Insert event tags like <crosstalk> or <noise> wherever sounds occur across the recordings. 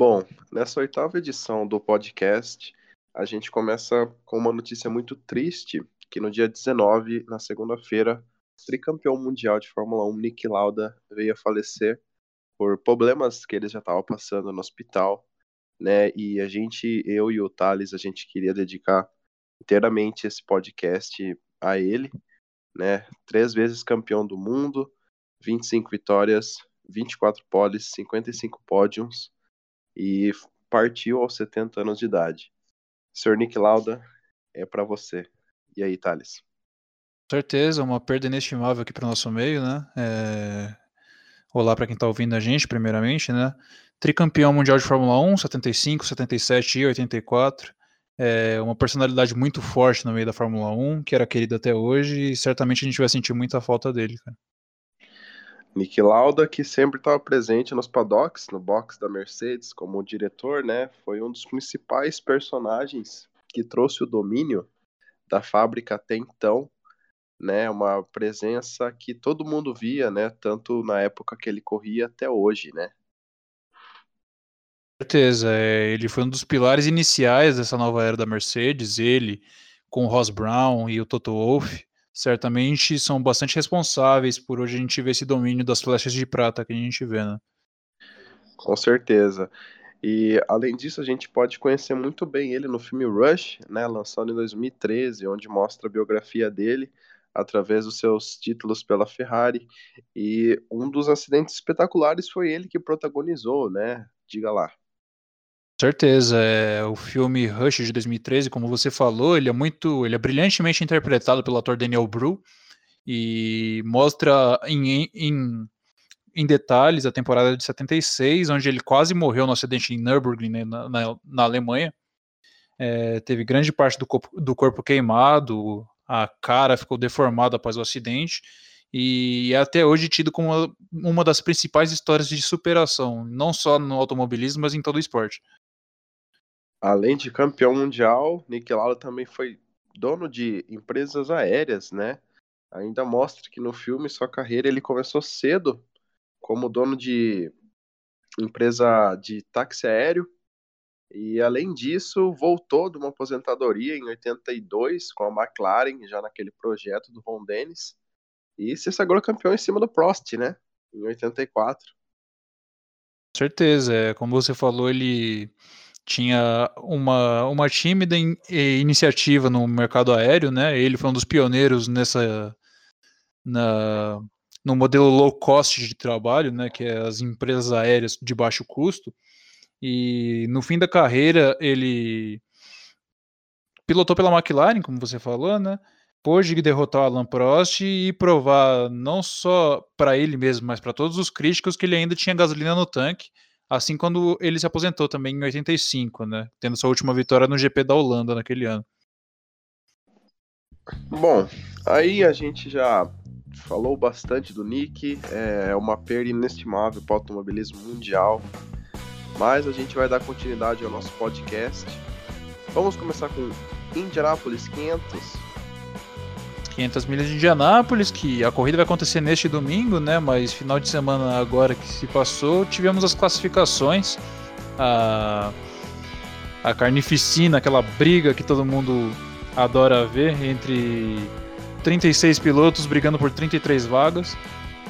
Bom, nessa oitava edição do podcast, a gente começa com uma notícia muito triste, que no dia 19, na segunda-feira, o tricampeão mundial de Fórmula 1, Nick Lauda, veio a falecer por problemas que ele já estava passando no hospital, né? E a gente, eu e o Thales, a gente queria dedicar inteiramente esse podcast a ele, né? Três vezes campeão do mundo, 25 vitórias, 24 poles, 55 pódios e partiu aos 70 anos de idade. Sr. Nick Lauda, é para você. E aí, Thales? certeza, uma perda inestimável aqui para o nosso meio, né? É... Olá para quem está ouvindo a gente, primeiramente, né? Tricampeão mundial de Fórmula 1, 75, 77 e 84. É uma personalidade muito forte no meio da Fórmula 1, que era querido até hoje, e certamente a gente vai sentir muita falta dele, cara. Nick Lauda, que sempre estava presente nos paddocks, no box da Mercedes, como diretor, né? Foi um dos principais personagens que trouxe o domínio da fábrica até então, né? Uma presença que todo mundo via, né? Tanto na época que ele corria até hoje, né? certeza, é, ele foi um dos pilares iniciais dessa nova era da Mercedes. Ele, com o Ross Brown e o Toto Wolff, certamente são bastante responsáveis por hoje a gente ver esse domínio das flechas de prata que a gente vê, né? Com certeza. E além disso, a gente pode conhecer muito bem ele no filme Rush, né, lançado em 2013, onde mostra a biografia dele através dos seus títulos pela Ferrari. E um dos acidentes espetaculares foi ele que protagonizou, né? Diga lá. Certeza, é o filme Rush de 2013, como você falou, ele é muito, ele é brilhantemente interpretado pelo ator Daniel Bru e mostra em, em, em detalhes a temporada de 76, onde ele quase morreu no acidente em Nürburgring, né, na, na, na, Alemanha. É, teve grande parte do corpo, do corpo queimado, a cara ficou deformada após o acidente e é até hoje tido como uma, uma das principais histórias de superação, não só no automobilismo, mas em todo o esporte. Além de campeão mundial, Nick Lauda também foi dono de empresas aéreas, né? Ainda mostra que no filme sua carreira ele começou cedo como dono de empresa de táxi aéreo e além disso voltou de uma aposentadoria em 82 com a McLaren já naquele projeto do Ron Dennis e se sagrou campeão em cima do Prost, né? Em 84. Certeza, é, como você falou, ele tinha uma, uma tímida in, iniciativa no mercado aéreo, né? Ele foi um dos pioneiros nessa na, no modelo low cost de trabalho, né? Que é as empresas aéreas de baixo custo. E no fim da carreira ele pilotou pela McLaren, como você falou, né? Pôde derrotar o Alan Prost e provar não só para ele mesmo, mas para todos os críticos que ele ainda tinha gasolina no tanque Assim quando ele se aposentou também em 85, né? Tendo sua última vitória no GP da Holanda naquele ano. Bom, aí a gente já falou bastante do Nick, é uma perda inestimável para o automobilismo mundial, mas a gente vai dar continuidade ao nosso podcast. Vamos começar com Indianapolis 500, 500 milhas de Indianápolis, que a corrida vai acontecer neste domingo, né? Mas final de semana agora que se passou, tivemos as classificações, a, a carnificina, aquela briga que todo mundo adora ver entre 36 pilotos brigando por 33 vagas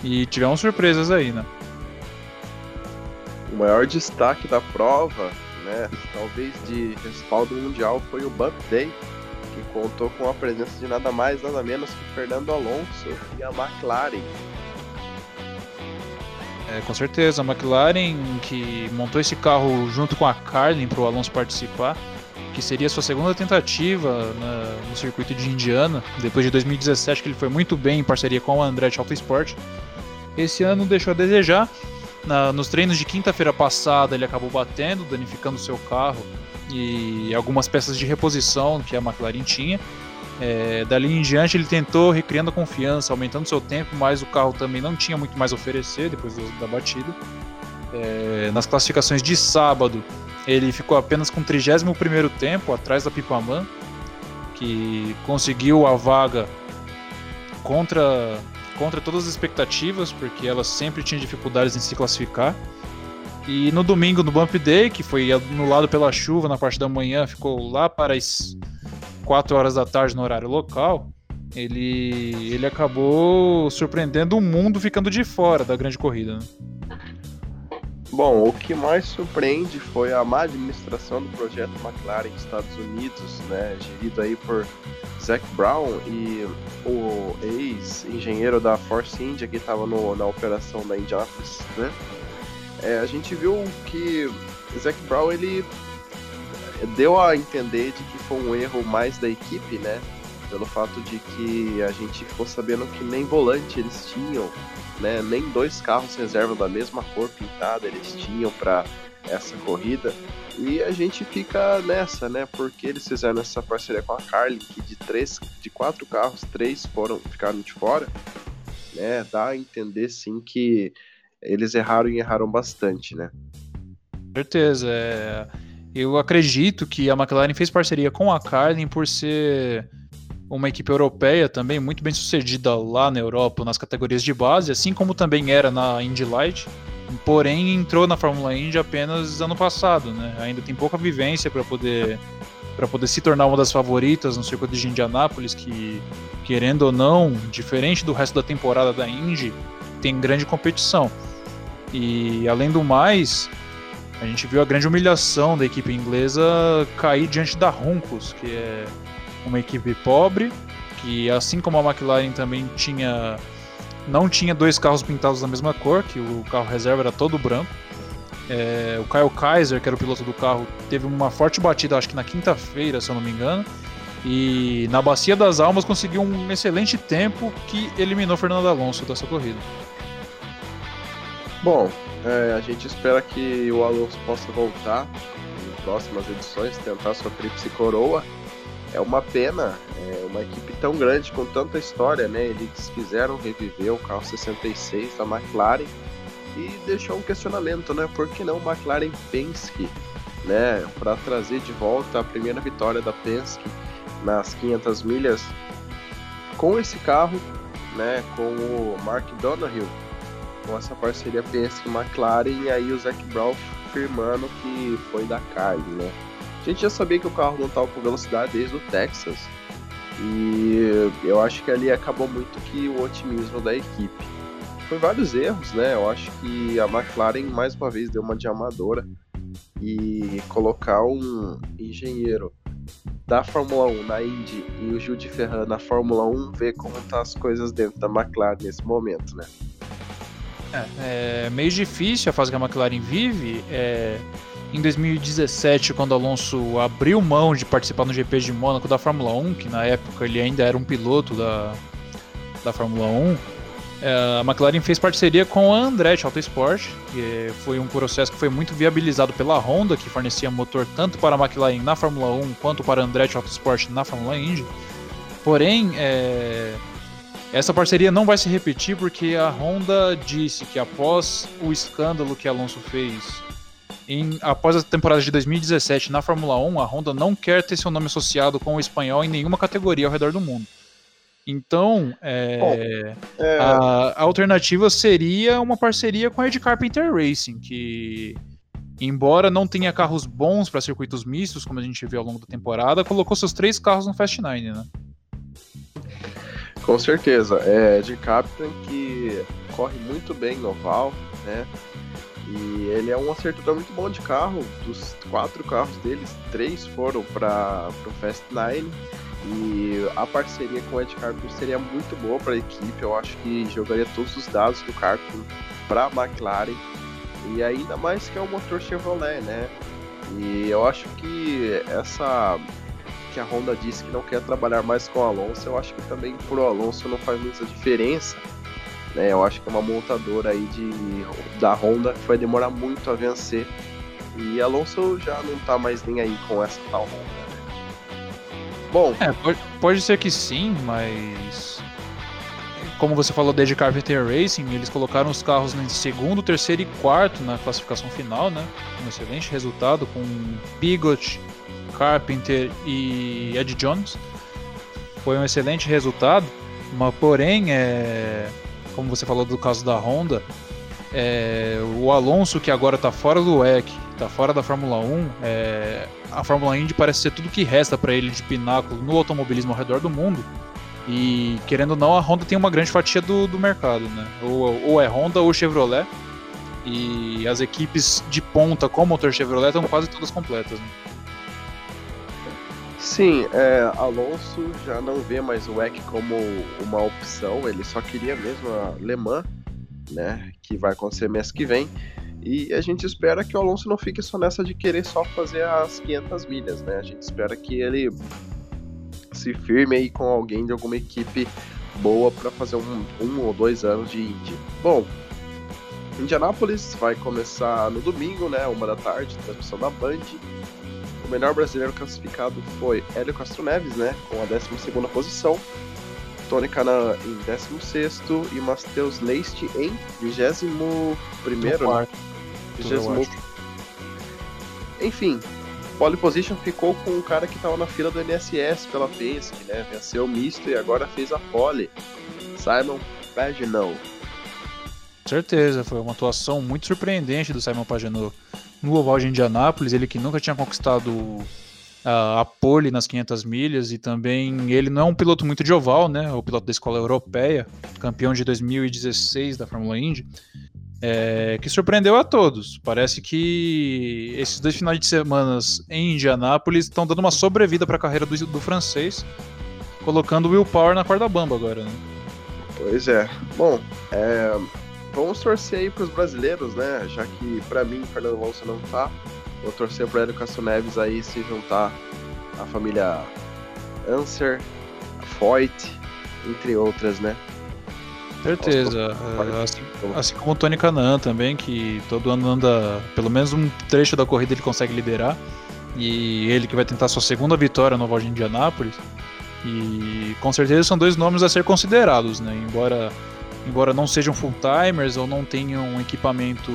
e tivemos surpresas aí, né? O maior destaque da prova, né, talvez de respaldo mundial, foi o Bump Day, que contou com a presença de nada mais, nada menos que Fernando Alonso e a McLaren. É, com certeza, a McLaren que montou esse carro junto com a Carlin para o Alonso participar, que seria sua segunda tentativa na, no circuito de Indiana, depois de 2017 que ele foi muito bem em parceria com o Andretti Autosport. Esse ano deixou a desejar. Na, nos treinos de quinta-feira passada ele acabou batendo, danificando seu carro e algumas peças de reposição que a McLaren tinha. É, dali em diante ele tentou recriando a confiança, aumentando seu tempo, mas o carro também não tinha muito mais a oferecer depois da batida. É, nas classificações de sábado, ele ficou apenas com o 31 tempo, atrás da Pipaman, que conseguiu a vaga contra, contra todas as expectativas, porque ela sempre tinha dificuldades em se classificar. E no domingo, no Bump Day, que foi anulado pela chuva na parte da manhã, ficou lá para as 4 horas da tarde no horário local, ele, ele acabou surpreendendo o mundo ficando de fora da grande corrida. Né? Bom, o que mais surpreende foi a má administração do projeto McLaren nos Estados Unidos, né, gerido aí por Zac Brown e o ex-engenheiro da Force India que estava na operação da Indianapolis, né? É, a gente viu que Zac Brown ele deu a entender de que foi um erro mais da equipe, né? Pelo fato de que a gente ficou sabendo que nem volante eles tinham né? Nem dois carros reserva da mesma cor pintada eles tinham para essa corrida. E a gente fica nessa, né? Porque eles fizeram essa parceria com a Carlin, que de três, de quatro carros, três foram ficaram de fora, né? Dá a entender sim que eles erraram e erraram bastante, né? Certeza. É... Eu acredito que a McLaren fez parceria com a Carlin por ser uma equipe europeia também muito bem sucedida lá na Europa nas categorias de base, assim como também era na Indy Light, porém entrou na Fórmula Indy apenas ano passado, né? Ainda tem pouca vivência para poder para poder se tornar uma das favoritas no circuito de Indianápolis, que querendo ou não, diferente do resto da temporada da Indy, tem grande competição. E além do mais, a gente viu a grande humilhação da equipe inglesa cair diante da Runcos, que é uma equipe pobre, que assim como a McLaren também tinha não tinha dois carros pintados da mesma cor, que o carro reserva era todo branco. É, o Kyle Kaiser, que era o piloto do carro, teve uma forte batida, acho que na quinta-feira, se eu não me engano. E na Bacia das Almas conseguiu um excelente tempo que eliminou Fernando Alonso dessa corrida. Bom, é, a gente espera que o Alonso possa voltar em próximas edições, tentar sua tríplice coroa é uma pena, é uma equipe tão grande com tanta história, né? Eles quiseram reviver o carro 66 da McLaren e deixou um questionamento, né? Por que não McLaren Penske, né? Para trazer de volta a primeira vitória da Penske nas 500 milhas com esse carro, né? Com o Mark Donohue, com essa parceria Penske McLaren e aí o Zac Brown firmando que foi da Carly, né? A gente já sabia que o carro não estava com velocidade desde o Texas. E eu acho que ali acabou muito que o otimismo da equipe. Foi vários erros, né? Eu acho que a McLaren mais uma vez deu uma de amadora e colocar um engenheiro da Fórmula 1 na Indy e o de Ferran na Fórmula 1 ver como tá as coisas dentro da McLaren nesse momento, né? É, é meio difícil a fase que a McLaren vive. É em 2017, quando Alonso abriu mão de participar no GP de Mônaco da Fórmula 1, que na época ele ainda era um piloto da, da Fórmula 1, é, a McLaren fez parceria com a Andretti Autosport, que foi um processo que foi muito viabilizado pela Honda, que fornecia motor tanto para a McLaren na Fórmula 1 quanto para a Andretti Autosport na Fórmula Indy. Porém, é, essa parceria não vai se repetir porque a Honda disse que após o escândalo que Alonso fez em, após a temporada de 2017 na Fórmula 1, a Honda não quer ter seu nome associado com o espanhol em nenhuma categoria ao redor do mundo. Então, é, Bom, é... A, a, alternativa seria uma parceria com a Ed Carpenter Racing, que, embora não tenha carros bons para circuitos mistos, como a gente viu ao longo da temporada, colocou seus três carros no Fast Nine, né? Com certeza. É Ed Carpenter que corre muito bem no oval, né? E ele é um acertador muito bom de carro. Dos quatro carros deles, três foram para o Fast Nine. E a parceria com o Ed Carpenter seria muito boa para a equipe. Eu acho que jogaria todos os dados do Carpenter para a McLaren. E ainda mais que é um motor Chevrolet, né? E eu acho que essa que a Honda disse que não quer trabalhar mais com o Alonso, eu acho que também pro Alonso não faz muita diferença né? Eu acho que é uma montadora aí de, da Honda que vai demorar muito a vencer. E Alonso já não tá mais nem aí com essa tal Honda. Né? Bom. É, pode, pode ser que sim, mas. Como você falou desde Carpenter Racing, eles colocaram os carros em segundo, terceiro e quarto na classificação final, né? Um excelente resultado com Bigot, Carpenter e Ed Jones. Foi um excelente resultado, mas porém é como você falou do caso da Honda, é, o Alonso, que agora está fora do WEC, está fora da Fórmula 1, é, a Fórmula Indy parece ser tudo que resta para ele de pináculo no automobilismo ao redor do mundo. E querendo ou não, a Honda tem uma grande fatia do, do mercado, né? Ou, ou é Honda ou Chevrolet. E as equipes de ponta com motor Chevrolet estão quase todas completas. Né? Sim, é, Alonso já não vê mais o WEC como uma opção, ele só queria mesmo a Le Mans, né, que vai acontecer mês que vem. E a gente espera que o Alonso não fique só nessa de querer só fazer as 500 milhas, né? A gente espera que ele se firme aí com alguém de alguma equipe boa para fazer um, um ou dois anos de Indy. Bom, Indianápolis vai começar no domingo, né? Uma da tarde, transmissão da Band. O melhor brasileiro classificado foi Hélio Castro Neves, né? Com a 12 posição. Tony Canan em 16 e Matheus Leist em 21 primeiro. Né? 20 Enfim, pole position ficou com um cara que estava na fila do NSS pela Penske, né? Venceu o misto e agora fez a pole. Simon Pagenaud certeza, foi uma atuação muito surpreendente do Simon Pagenaud no oval de Indianápolis, ele que nunca tinha conquistado a, a pole nas 500 milhas e também ele não é um piloto muito de oval, né? O piloto da escola europeia, campeão de 2016 da Fórmula Indy, é, que surpreendeu a todos. Parece que esses dois finais de semanas em Indianápolis estão dando uma sobrevida para a carreira do, do, francês, colocando o Will Power na corda bamba agora, né? Pois é. Bom, é, vamos torcer aí pros brasileiros, né? Já que para mim Fernando Alonso não tá. Vou torcer pro Hélio Castro Neves aí se juntar a família Anser, Foyt, entre outras, né? Certeza. É, assim, assim, como o Tony Canan também, que todo ano anda, pelo menos um trecho da corrida ele consegue liderar. E ele que vai tentar sua segunda vitória no Oval de Indianápolis. E com certeza são dois nomes a ser considerados, né? Embora embora não sejam full-timers ou não tenham equipamento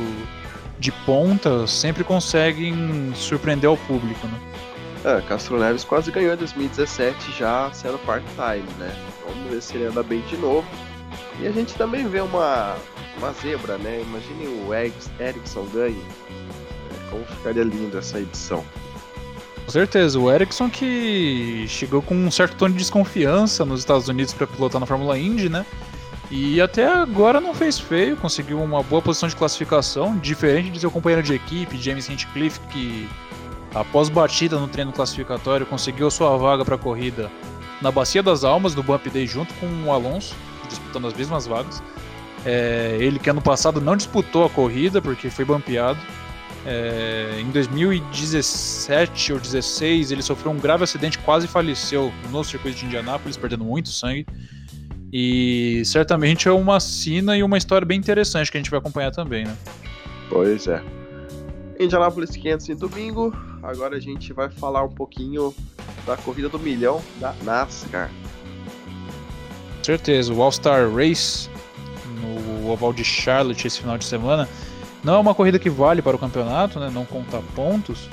de ponta, sempre conseguem surpreender ao público, né? É, Castro Neves quase ganhou em 2017 já sendo part-time, né? Vamos ver se ele anda bem de novo. E a gente também vê uma, uma zebra, né? Imagine o Ericsson ganhe. É, como ficaria lindo essa edição. Com certeza, o Ericsson que chegou com um certo tom de desconfiança nos Estados Unidos para pilotar na Fórmula Indy, né? E até agora não fez feio, conseguiu uma boa posição de classificação, diferente de seu companheiro de equipe, James Hinchcliffe, que após batida no treino classificatório conseguiu sua vaga para a corrida na Bacia das Almas, do Bump Day, junto com o Alonso, disputando as mesmas vagas. É, ele que ano passado não disputou a corrida porque foi bampeado. É, em 2017 ou 2016 ele sofreu um grave acidente, quase faleceu no circuito de Indianápolis, perdendo muito sangue. E certamente é uma sina e uma história bem interessante que a gente vai acompanhar também, né? Pois é. Indianapolis 500 em domingo. Agora a gente vai falar um pouquinho da corrida do milhão da NASCAR. Certeza, o All-Star Race no oval de Charlotte esse final de semana não é uma corrida que vale para o campeonato, né? Não conta pontos.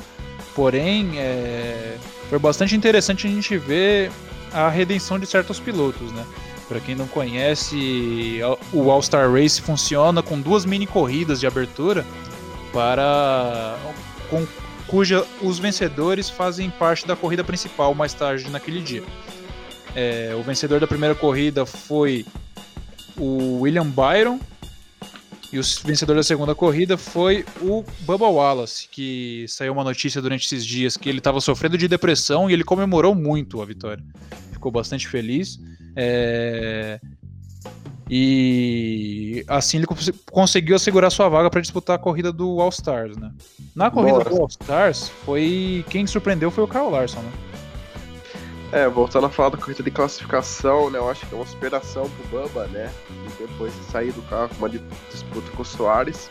Porém, é... foi bastante interessante a gente ver a redenção de certos pilotos, né? Para quem não conhece, o All-Star Race funciona com duas mini corridas de abertura para com, cuja os vencedores fazem parte da corrida principal mais tarde naquele dia. É, o vencedor da primeira corrida foi o William Byron e o vencedor da segunda corrida foi o Bubba Wallace, que saiu uma notícia durante esses dias que ele estava sofrendo de depressão e ele comemorou muito a vitória. Ficou bastante feliz. É... E assim ele conseguiu assegurar sua vaga para disputar a corrida do All Stars, né? Na corrida Nossa. do All Stars, foi quem surpreendeu foi o Carl Larson, né? É, voltando a falar da corrida de classificação, né? Eu acho que é uma superação pro Bamba, né? E depois de sair do carro, uma disputa com o Soares,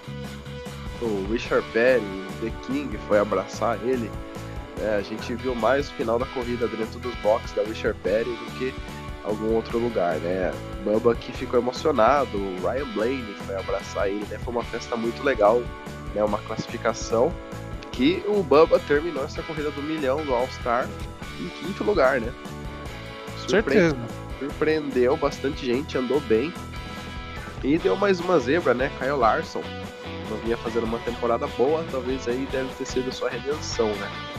o Richard Perry, o The King foi abraçar ele. É, a gente viu mais o final da corrida dentro dos boxes da Richard Perry do que algum outro lugar, né? Bamba que ficou emocionado, o Ryan Blaney foi abraçar ele, né? Foi uma festa muito legal, né? Uma classificação que o Bamba terminou essa corrida do milhão do All-Star em quinto lugar, né? Surpre... Certeza. Surpreendeu bastante gente, andou bem. E deu mais uma zebra, né? Kyle Larson. Não vinha fazendo uma temporada boa, talvez aí deve ter sido sua redenção, né?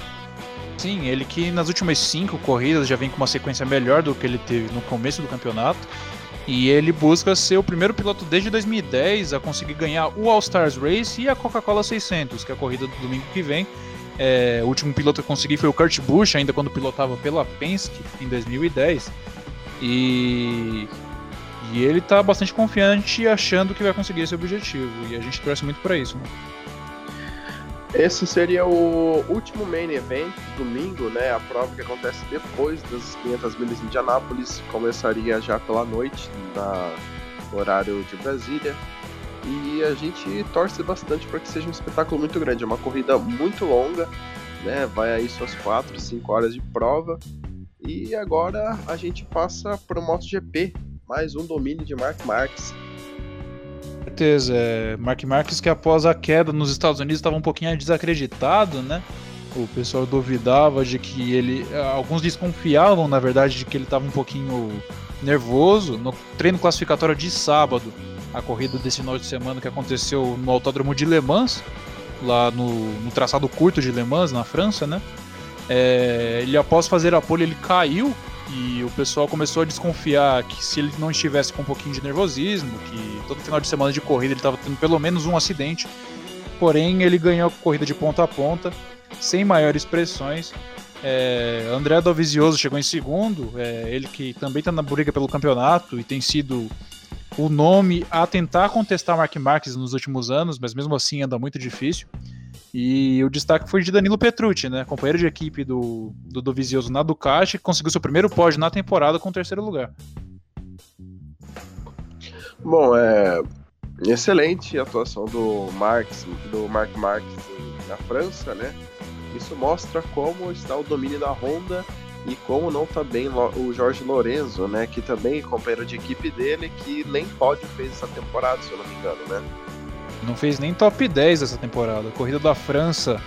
Sim, ele que nas últimas cinco corridas já vem com uma sequência melhor do que ele teve no começo do campeonato. E ele busca ser o primeiro piloto desde 2010 a conseguir ganhar o All-Stars Race e a Coca-Cola 600, que é a corrida do domingo que vem. É, o último piloto que consegui foi o Kurt Busch, ainda quando pilotava pela Penske em 2010. E, e ele está bastante confiante achando que vai conseguir esse objetivo. E a gente torce muito para isso. Né? Esse seria o último main event, domingo, né? A prova que acontece depois das 500 milhas de Indianápolis. Começaria já pela noite, no horário de Brasília. E a gente torce bastante para que seja um espetáculo muito grande. É uma corrida muito longa, né? Vai aí suas 4, 5 horas de prova. E agora a gente passa para o MotoGP, mais um domínio de Mark Marques certeza. É, Mark Marques que após a queda nos Estados Unidos estava um pouquinho desacreditado, né? O pessoal duvidava de que ele. Alguns desconfiavam, na verdade, de que ele estava um pouquinho nervoso. No treino classificatório de sábado, a corrida desse final de semana que aconteceu no Autódromo de Le Mans, lá no, no traçado curto de Le Mans, na França, né? É, ele após fazer a pole ele caiu e o pessoal começou a desconfiar que se ele não estivesse com um pouquinho de nervosismo, que todo final de semana de corrida ele estava tendo pelo menos um acidente. Porém, ele ganhou a corrida de ponta a ponta, sem maiores pressões. É, André Dovizioso chegou em segundo, é, ele que também está na briga pelo campeonato e tem sido o nome a tentar contestar Mark Marques nos últimos anos, mas mesmo assim anda muito difícil. E o destaque foi de Danilo Petrucci, né? Companheiro de equipe do, do Dovizioso na Ducati, que conseguiu seu primeiro pódio na temporada com o terceiro lugar. Bom, é excelente atuação do Marx, do Mark Marques na França, né? Isso mostra como está o domínio da Honda e como não está bem o Jorge Lorenzo, né? Que também é companheiro de equipe dele, que nem pódio fez essa temporada, se eu não me engano, né? Não fez nem top 10 essa temporada. A corrida da França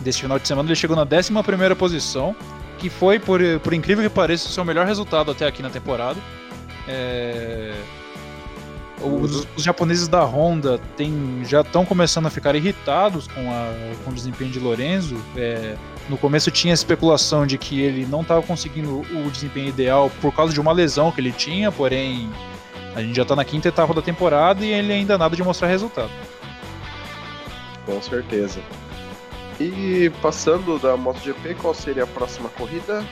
desse final de semana ele chegou na 11 posição, que foi, por, por incrível que pareça, o seu melhor resultado até aqui na temporada. É... Os, os, japoneses da Honda tem, já estão começando a ficar irritados com, a, com o desempenho de Lorenzo. É, no começo tinha especulação de que ele não estava conseguindo o desempenho ideal por causa de uma lesão que ele tinha, porém a gente já está na quinta etapa da temporada e ele ainda nada de mostrar resultado. Com certeza. E passando da MotoGP, qual seria a próxima corrida?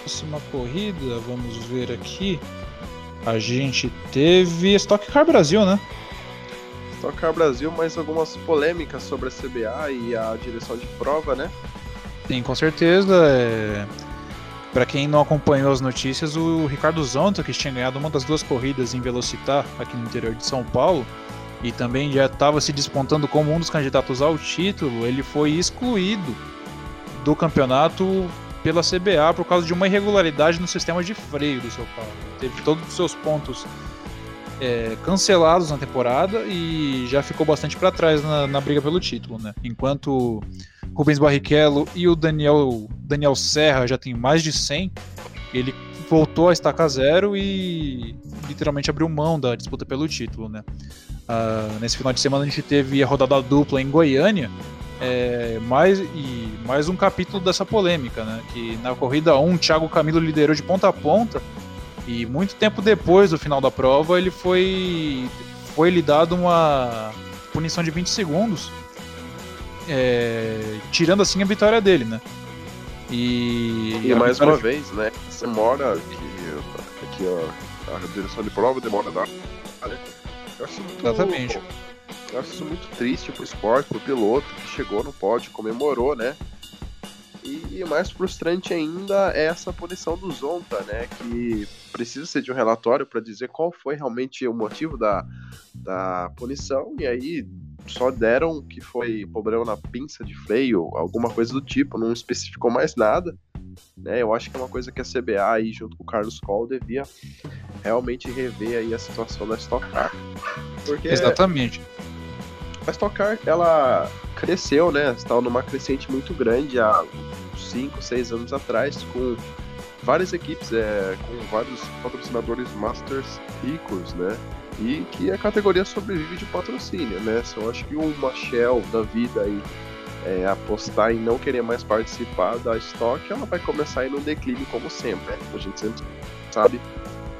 Próxima corrida, vamos ver aqui. A gente teve Stock Car Brasil, né? Stock Car Brasil, mais algumas polêmicas sobre a CBA e a direção de prova, né? Sim, com certeza. É... Para quem não acompanhou as notícias, o Ricardo Zonta, que tinha ganhado uma das duas corridas em Velocitar aqui no interior de São Paulo, e também já estava se despontando como um dos candidatos ao título, ele foi excluído do campeonato pela CBA por causa de uma irregularidade no sistema de freio do seu carro. Teve todos os seus pontos é, cancelados na temporada e já ficou bastante para trás na, na, briga pelo título, né? Enquanto Rubens Barrichello e o Daniel, Daniel Serra já tem mais de 100, ele voltou a estacar zero e literalmente abriu mão da disputa pelo título, né? Uh, nesse final de semana a gente teve a rodada dupla em Goiânia, é, mais, e mais um capítulo dessa polêmica, né? Que na corrida 1, Thiago Camilo liderou de ponta a ponta e muito tempo depois do final da prova ele foi foi lhe dado uma punição de 20 segundos é, tirando assim a vitória dele, né? E, e mais uma vez, né? Demora que, que ó, a direção de prova demora dar. Né? Eu acho muito, Exatamente. Eu acho isso muito triste pro esporte, pro piloto que chegou no pódio, comemorou, né? E mais frustrante ainda é essa punição do Zonta, né? Que precisa ser de um relatório para dizer qual foi realmente o motivo da, da punição. E aí só deram que foi problema na pinça de freio, alguma coisa do tipo, não especificou mais nada. Né? Eu acho que é uma coisa que a CBA aí, junto com o Carlos Coll, devia realmente rever aí a situação da Stock Car. Porque Exatamente. A Stock Car, ela cresceu, né? Estava numa crescente muito grande há 5, 6 anos atrás, com várias equipes, é, com vários patrocinadores masters ricos, né? E que a categoria sobrevive de patrocínio, né? Se eu acho que uma Shell da vida aí é, apostar em não querer mais participar da estoque, ela vai começar a ir no declínio como sempre. Né? A gente sempre sabe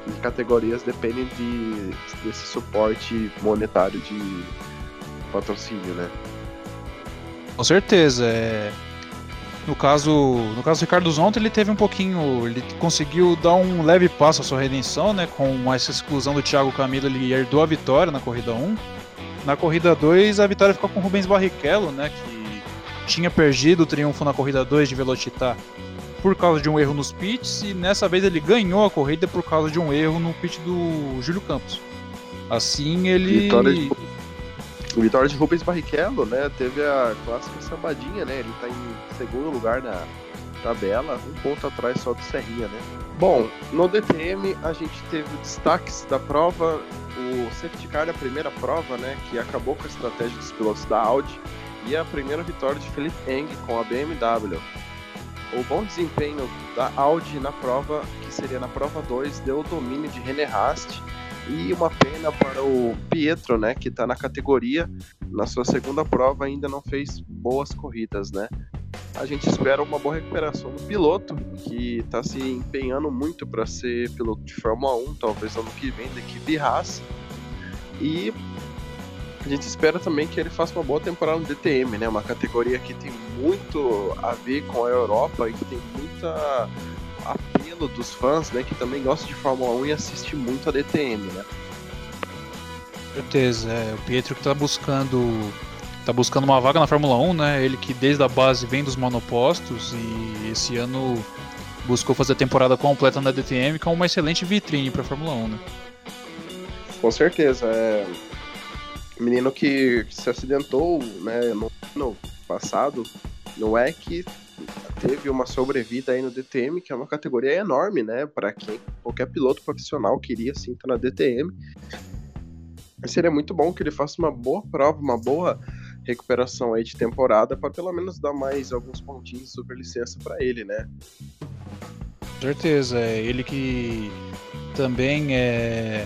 que categorias dependem de, desse suporte monetário de patrocínio, né? Com certeza. É... No caso, no caso do Ricardo Zonta, ele teve um pouquinho, ele conseguiu dar um leve passo à sua redenção, né? Com essa exclusão do Thiago Camilo, ele herdou a vitória na corrida 1. Na corrida 2, a vitória ficou com o Rubens Barrichello, né? Que tinha perdido o triunfo na corrida 2 de Velocitar por causa de um erro nos pits e nessa vez ele ganhou a corrida por causa de um erro no pit do Júlio Campos. Assim ele Vitória de Vitória de Rubens Barrichello, né? Teve a clássica sabadinha, né? Ele tá em segundo lugar na tabela, um ponto atrás só do Serrinha, né? Bom, no DTM a gente teve destaques da prova, o safety car da primeira prova, né? Que acabou com a estratégia dos pilotos da Audi e a primeira vitória de Felipe Eng com a BMW. O bom desempenho da Audi na prova, que seria na prova 2, deu o domínio de René Rast e uma pena para o Pietro, né, que está na categoria, na sua segunda prova ainda não fez boas corridas, né? A gente espera uma boa recuperação do piloto, que está se empenhando muito para ser piloto de Fórmula 1, talvez ano que vem da equipe Haas. E a gente espera também que ele faça uma boa temporada no DTM, né? Uma categoria que tem muito a ver com a Europa e que tem muita apelo dos fãs, né, que também gostam de Fórmula 1 e assiste muito a DTM, né? certeza, é, o Pietro que tá buscando tá buscando uma vaga na Fórmula 1, né? Ele que desde a base vem dos monopostos e esse ano buscou fazer a temporada completa na DTM com uma excelente vitrine para Fórmula 1, né? Com certeza, é menino que se acidentou, né, no ano passado no WEC, teve uma sobrevida aí no DTM, que é uma categoria enorme, né? Para quem qualquer piloto profissional queria sim estar na DTM. Seria muito bom que ele faça uma boa prova, uma boa recuperação aí de temporada para pelo menos dar mais alguns pontinhos de super licença para ele, né? Certeza, é ele que também é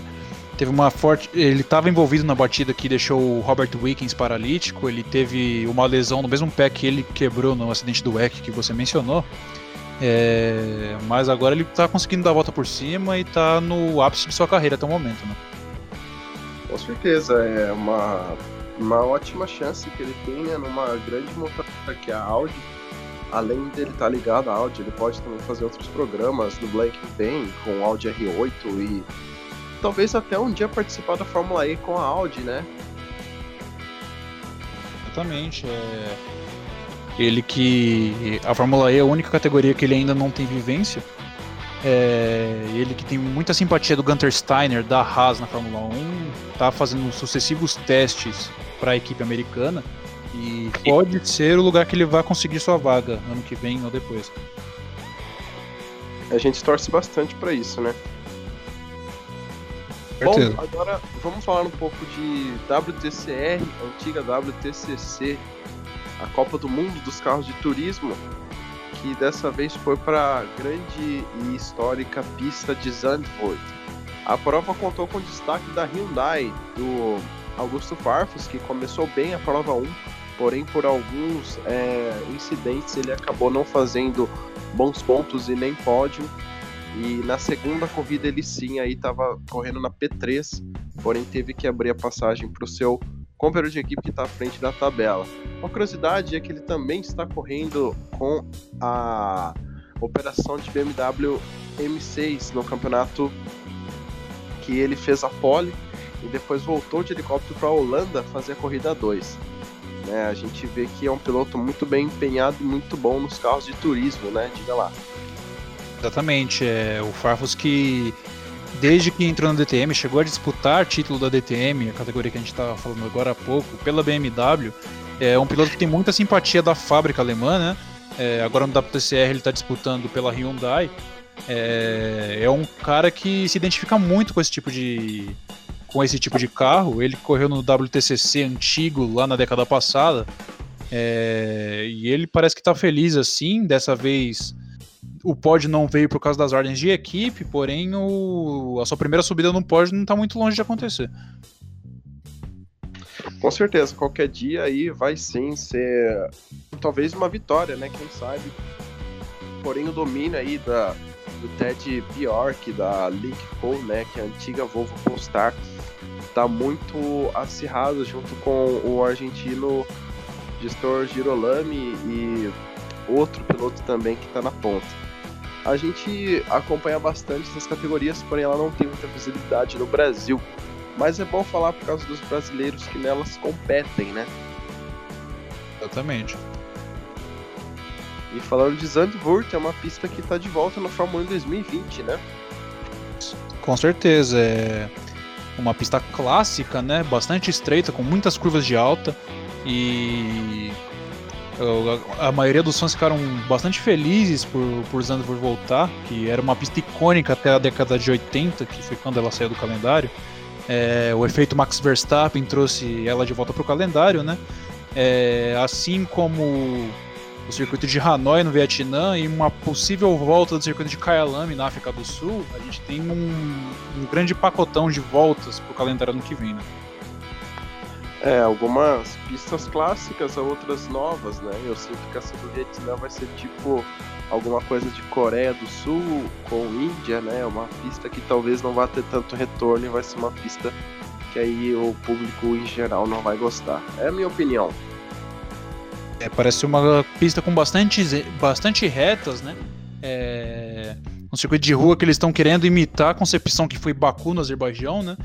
teve uma forte. Ele estava envolvido na batida que deixou o Robert Wickens paralítico. Ele teve uma lesão no mesmo pé que ele quebrou no acidente do WEC que você mencionou. É... mas agora ele está conseguindo dar a volta por cima e está no ápice de sua carreira até o momento, né? Com certeza, é uma, uma ótima chance que ele tenha numa grande montadora que é a Audi. Além dele estar tá ligado à Audi, ele pode também fazer outros programas do Black tem com Audi R8 e talvez até um dia participar da Fórmula E com a Audi, né? Exatamente. É... Ele que. A Fórmula E é a única categoria que ele ainda não tem vivência. É... Ele que tem muita simpatia do Gunter Steiner, da Haas na Fórmula 1, tá fazendo sucessivos testes para a equipe americana. E pode ser o lugar que ele vai conseguir sua vaga ano que vem ou depois. A gente torce bastante para isso, né? Bom, agora vamos falar um pouco de WTCR, antiga WTCC, a Copa do Mundo dos Carros de Turismo, que dessa vez foi para a grande e histórica pista de Zandvoort. A prova contou com destaque da Hyundai, do Augusto Farfus, que começou bem a prova 1, porém por alguns é, incidentes ele acabou não fazendo bons pontos e nem pódio e na segunda corrida ele sim aí estava correndo na P3, porém teve que abrir a passagem para o seu companheiro de equipe que está à frente da tabela. Uma curiosidade é que ele também está correndo com a operação de BMW M6 no campeonato que ele fez a pole e depois voltou de helicóptero para a Holanda fazer a corrida 2. Né, a gente vê que é um piloto muito bem empenhado e muito bom nos carros de turismo, né? Diga lá. Exatamente, é o Farfus que desde que entrou no DTM chegou a disputar título da DTM, a categoria que a gente estava falando agora há pouco, pela BMW. É um piloto que tem muita simpatia da fábrica alemã, né? É, agora no WTCR ele está disputando pela Hyundai. É, é um cara que se identifica muito com esse tipo de com esse tipo de carro. Ele correu no WTCC antigo lá na década passada. É, e ele parece que está feliz assim, dessa vez o pódio não veio por causa das ordens de equipe, porém o, a sua primeira subida no pódio não está muito longe de acontecer. Com certeza, qualquer dia aí vai sim ser talvez uma vitória, né? Quem sabe. Porém o domínio aí da, do Ted Bjork, da Link Cole, né? Que é a antiga Volvo Polestar, tá muito acirrado junto com o argentino gestor Girolami e outro piloto também que está na ponta. A gente acompanha bastante essas categorias, porém ela não tem muita visibilidade no Brasil. Mas é bom falar por causa dos brasileiros que nelas competem, né? Exatamente. E falando de Zandvoort, é uma pista que está de volta no Fórmula 1 em 2020, né? Com certeza, é uma pista clássica, né? Bastante estreita, com muitas curvas de alta e a maioria dos fãs ficaram bastante felizes por, por Zandvoort voltar, que era uma pista icônica até a década de 80, que foi quando ela saiu do calendário. É, o efeito Max Verstappen trouxe ela de volta para o calendário, né? É, assim como o circuito de Hanoi no Vietnã e uma possível volta do circuito de Kyalami na África do Sul, a gente tem um, um grande pacotão de voltas para o calendário ano que vem, né? É, algumas pistas clássicas, outras novas, né? Eu sinto que essa do Vietnã vai ser tipo alguma coisa de Coreia do Sul com Índia, né? Uma pista que talvez não vá ter tanto retorno e vai ser uma pista que aí o público em geral não vai gostar. É a minha opinião. É, parece uma pista com bastante, bastante retas, né? É um circuito de rua que eles estão querendo imitar a concepção que foi Baku no Azerbaijão, né?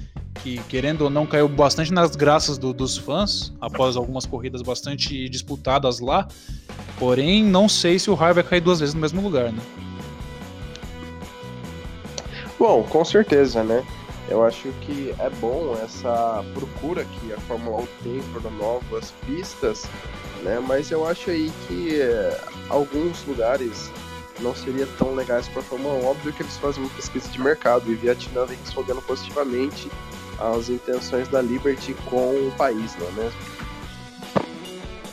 que, querendo ou não, caiu bastante nas graças do, dos fãs, após algumas corridas bastante disputadas lá. Porém, não sei se o raio vai cair duas vezes no mesmo lugar, né? Bom, com certeza, né? Eu acho que é bom essa procura que a Fórmula 1 tem por novas pistas, né? Mas eu acho aí que eh, alguns lugares não seria tão legais para a Fórmula 1. Óbvio que eles fazem uma pesquisa de mercado e Vietnã vem respondendo positivamente as intenções da Liberty com o país, não é mesmo?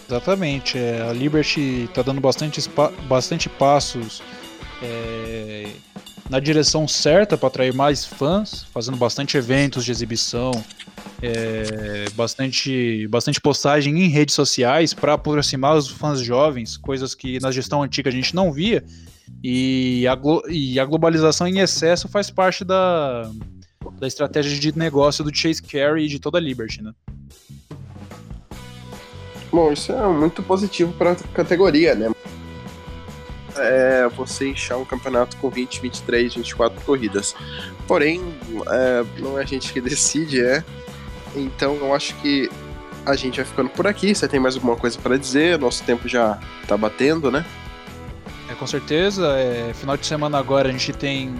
Exatamente. É, a Liberty está dando bastante, bastante passos é, na direção certa para atrair mais fãs, fazendo bastante eventos de exibição, é, bastante, bastante postagem em redes sociais para aproximar os fãs jovens, coisas que na gestão antiga a gente não via. E a, e a globalização em excesso faz parte da, da estratégia de negócio do Chase Carey e de toda a Liberty, né? Bom, isso é muito positivo para a categoria, né? É você inchar um campeonato com 20, 23, 24 corridas. Porém, é, não é a gente que decide, é. Então eu acho que a gente vai ficando por aqui. Você tem mais alguma coisa para dizer? Nosso tempo já tá batendo, né? É, com certeza. É, final de semana agora a gente tem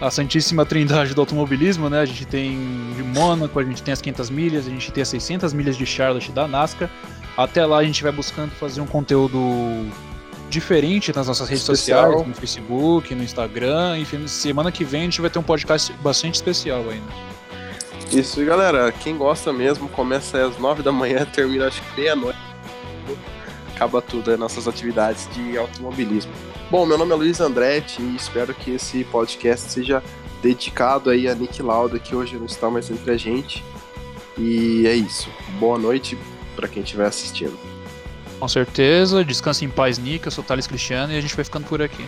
a santíssima trindade do automobilismo, né? A gente tem de Mônaco, a gente tem as 500 milhas, a gente tem as 600 milhas de Charlotte da NASCAR. Até lá a gente vai buscando fazer um conteúdo diferente nas nossas redes especial. sociais, no Facebook, no Instagram. Enfim, semana que vem a gente vai ter um podcast bastante especial ainda. Isso, galera, quem gosta mesmo, começa às 9 da manhã, <laughs> termina acho que meia-noite. Acaba tudo, as nossas atividades de automobilismo. Bom, meu nome é Luiz Andretti e espero que esse podcast seja dedicado aí a Nick Lauda, que hoje não está mais entre a gente. E é isso. Boa noite para quem estiver assistindo. Com certeza. Descanse em paz, Nick. Eu sou o Thales Cristiano e a gente vai ficando por aqui.